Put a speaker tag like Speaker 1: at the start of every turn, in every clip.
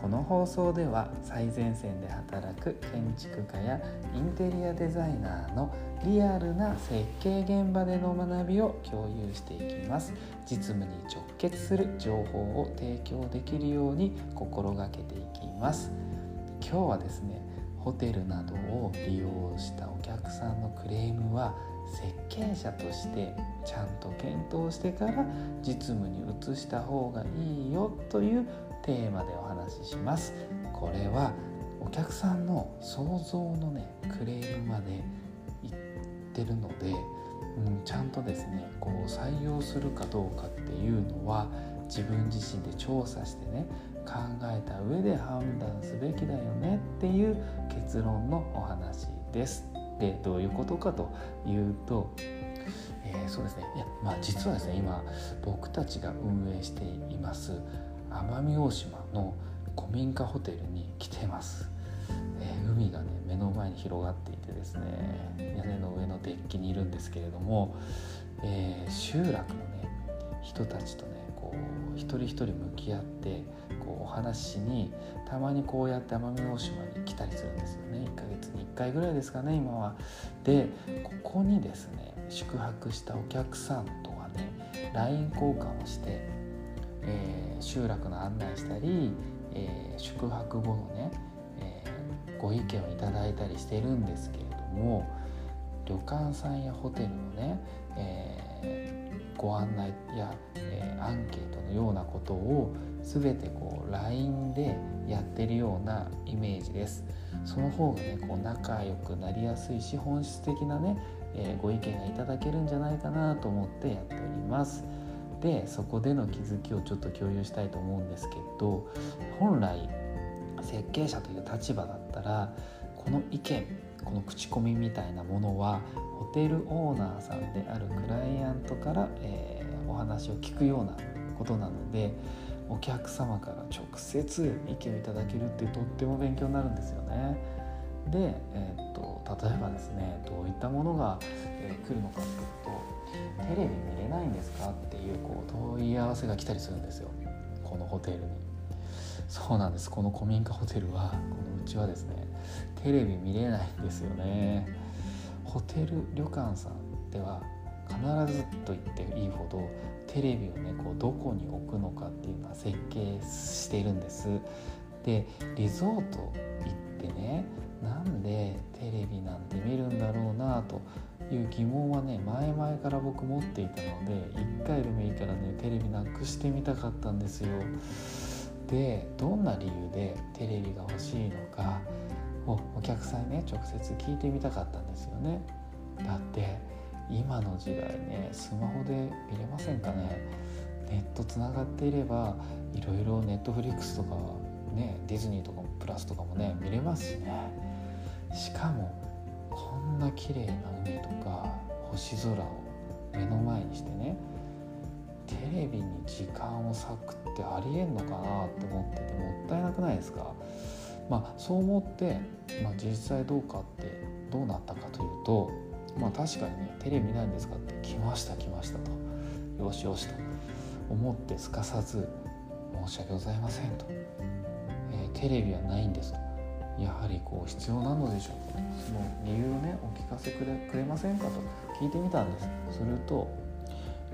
Speaker 1: この放送では最前線で働く建築家やインテリアデザイナーのリアルな設計現場での学びを共有していきます。実務に直結する情報を提供できるように心がけていきます。今日はですねホテルなどを利用したお客さんのクレームは設計者としてちゃんと検討してから実務に移した方がいいよというテーマでお話ししますこれはお客さんの想像のねクレームまで言ってるので、うん、ちゃんとですねこう採用するかどうかっていうのは自分自身で調査してね考えた上で判断すべきだよねっていう結論のお話です。でどういうことかというと、えー、そうですねいやまあ実はですね今僕たちが運営しています奄美大島の古民家ホテルに来てます、えー、海がね目の前に広がっていてですね屋根の上のデッキにいるんですけれども、えー、集落のね人たちとねこう一人一人向き合ってこうお話しにたまにこうやって奄美大島に来たりするんですよね1ヶ月に1回ぐらいですかね今は。でここにですね宿泊したお客さんとはね LINE 交換をしてえー、集落の案内したり、えー、宿泊後のね、えー、ご意見をいただいたりしてるんですけれども旅館さんやホテルのね、えご案内や、えアンケートのようなことを全てこう LINE でやってるようなイメージです。その方がねこう仲良くなりやすいし本質的なね、えご意見がいただけるんじゃないかなと思ってやっております。でそこでの気づきをちょっと共有したいと思うんですけど本来設計者という立場だったらこの意見この口コミみたいなものはホテルオーナーさんであるクライアントから、えー、お話を聞くようなことなのでお客様から直接意見をいただけるってとっても勉強になるんですよね。で、えー、っと例えばですねどういったものが、えー、来るのかっていうとテレビ見れないんですかっていうこう問い合わせが来たりするんですよ。このホテルに。そうなんです。この古民家ホテルはこのうちはですねテレビ見れないんですよね。ホテル旅館さんでは必ずと言っていいほどテレビをねこうどこに置くのかっていうのは設計しているんです。でリゾート行ってねなんでテレビなんて見るんだろうなという疑問はね前々から僕持っていたので1回でもいいからねテレビなくしてみたかったんですよ。でどんな理由でテレビが欲しいのかをお客さんにね直接聞いてみたかったんですよね。だって今の時代ねスマホで見れませんかね。ネットつながっていればいろいろネットフリックスとかねディズニーとかもプラスとかもね見れますしね。しかもこんな綺麗な海とか星空を目の前にしてねテレビに時間を割くってありえんのかなと思っててもったいなくないですか？まあそう思って、まあ、実際どうかってどうなったかというとまあ確かにねテレビないんですかって来ました来ましたとよしよしと思ってすかさず申し訳ございませんと、えー、テレビはないんですと。やはりこう必要なのでしょう。かその理由をねお聞かせくれくれませんかと聞いてみたんです。すると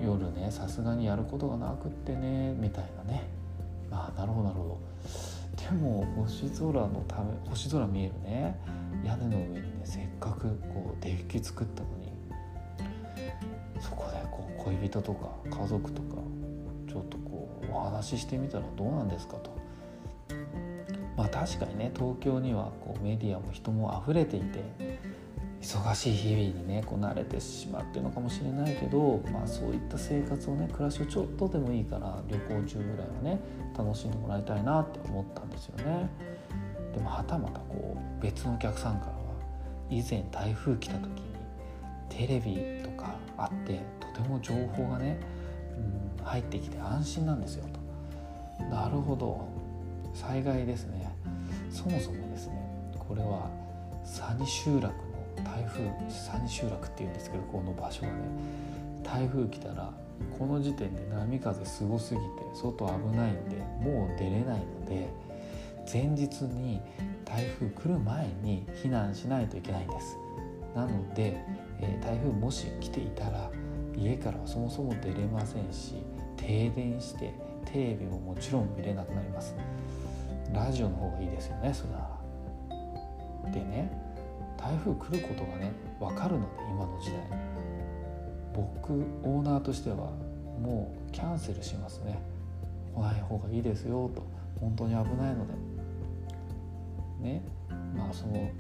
Speaker 1: 夜ねさすがにやることがなくってねみたいなね。ああなるほどなるほど。でも星空のため星空見えるね屋根の上にねせっかくこうデッキ作ったのにそこでこう恋人とか家族とかちょっとこうお話ししてみたらどうなんですかと。まあ確かにね東京にはこうメディアも人も溢れていて忙しい日々にねこう慣れてしまってるのかもしれないけど、まあ、そういった生活をね暮らしをちょっとでもいいから旅行中ぐらいはね楽しんでもらいたいなって思ったんですよね。でもはたまたこう別のお客さんからは以前台風来た時にテレビとかあってとても情報がね、うん、入ってきて安心なんですよとなるほど災害ですね。そもそもですねこれは佐ニ集落の台風佐ニ集落っていうんですけどこの場所がね台風来たらこの時点で波風すごすぎて外危ないんでもう出れないので前日に台風来る前に避難しないといけないんです。なので、え、台風もし来ていたら家からはそもそも出れませんし停電してテレビももちろん見れなくなります。ラジオの方がいいですよねそれな。らでね台風来ることがね分かるので今の時代。僕オーナーとしてはもうキャンセルしますね。来ない方がいいですよと。本当に危ないので。ねまあその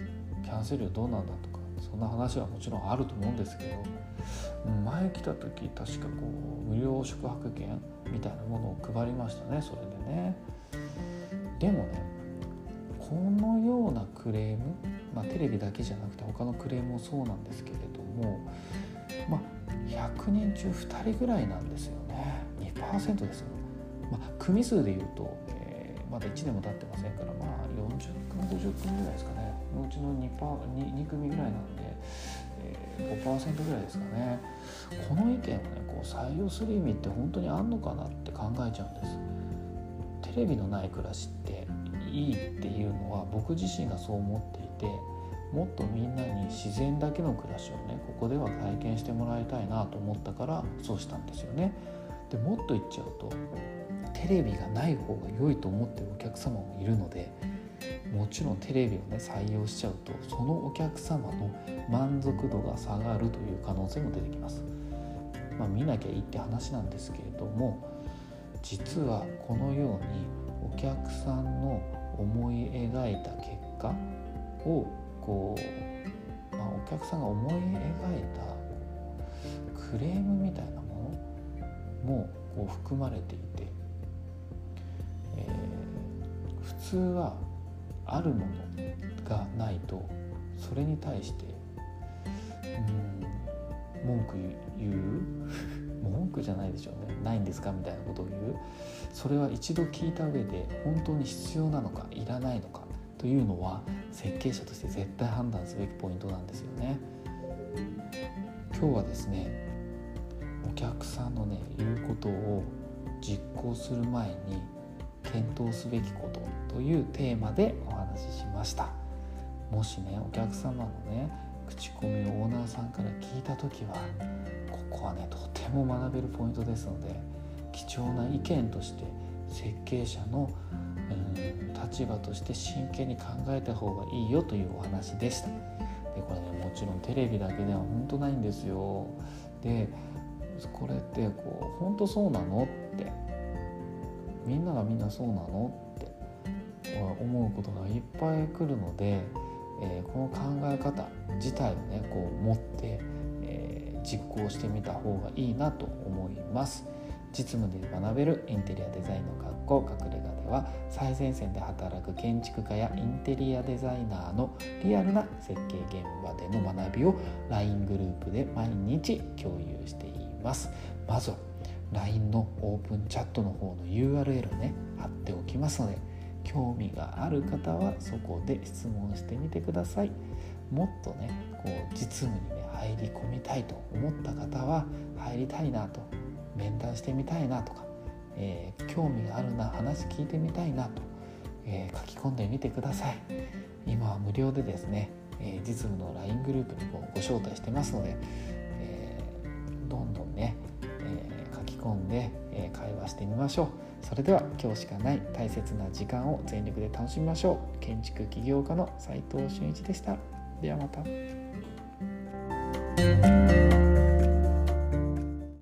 Speaker 1: キャンセル料どうなんだとかそんな話はもちろんあると思うんですけど前来た時確かこう無料宿泊券みたいなものを配りましたねそれでね。でもねこのようなクレーム、まあ、テレビだけじゃなくて他のクレームもそうなんですけれどもまあ100人中2人ぐらいなんですよね。2%ですよ、まあ、組数でいうと、えー、まだ1年も経ってませんからまあ40組50組ぐらいですかね。のうちの 2, パ 2, 2組ぐらいなんで、えー、5%ぐらいですかね。この意見をねこう採用する意味って本当にあんのかなって考えちゃうんです。テレビのない暮らしっていいっていうのは僕自身がそう思っていてもっとみんなに自然だけの暮らしをねここでは体験してもらいたいなと思ったからそうしたんですよね。でもっと言っちゃうとテレビがない方が良いと思ってるお客様もいるのでもちろんテレビをね採用しちゃうとそのお客様の満足度が下がるという可能性も出てきます。まあ、見なきゃいいって話なんですけれども実はこのようにお客さんの思い描いた結果をこう、まあ、お客さんが思い描いたクレームみたいなものもこう含まれていて、えー、普通はあるものがないとそれに対してうん文句言う文句じゃないでしょうね。ないんですかみたいなことを言う。それは一度聞いた上で本当に必要なのかいらないのかというのは設計者として絶対判断すべきポイントなんですよね。今日はですねお客さんのね言うことを実行する前に検討すべきことというテーマでお話ししました。もしねお客様のね口コミをオーナーさんから聞いた時はこはねとても学べるポイントですので貴重な意見として設計者の立場として真剣に考えた方がいいよというお話でした。でこれねもちろんテレビだけでは本当ないんですよ。でこれってこう本当そうなのってみんながみんなそうなのって思うことがいっぱい来るので、えー、この考え方自体をねこう持って、実行してみた方がいいなと思います。実務で学べるインテリアデザインの学校隠れ家では最前線で働く建築家やインテリアデザイナーのリアルな設計現場での学びを LINE グループで毎日共有していますまずは LINE のオープンチャットの方の URL ね貼っておきますので興味がある方はそこで質問してみてください。もっとねこう実務にね入り込みたいと思った方は入りたいなと面談してみたいなとか、えー、興味があるな話聞いてみたいなと、えー、書き込んでみてください。今は無料でですね、えー、実務の LINE グループにご招待してますので、えどんどんね、え書き込んで、え会話してみましょう。それでは今日しかない大切な時間を全力で楽しみましょう。建築起業家の斉藤俊一でした。ではまた。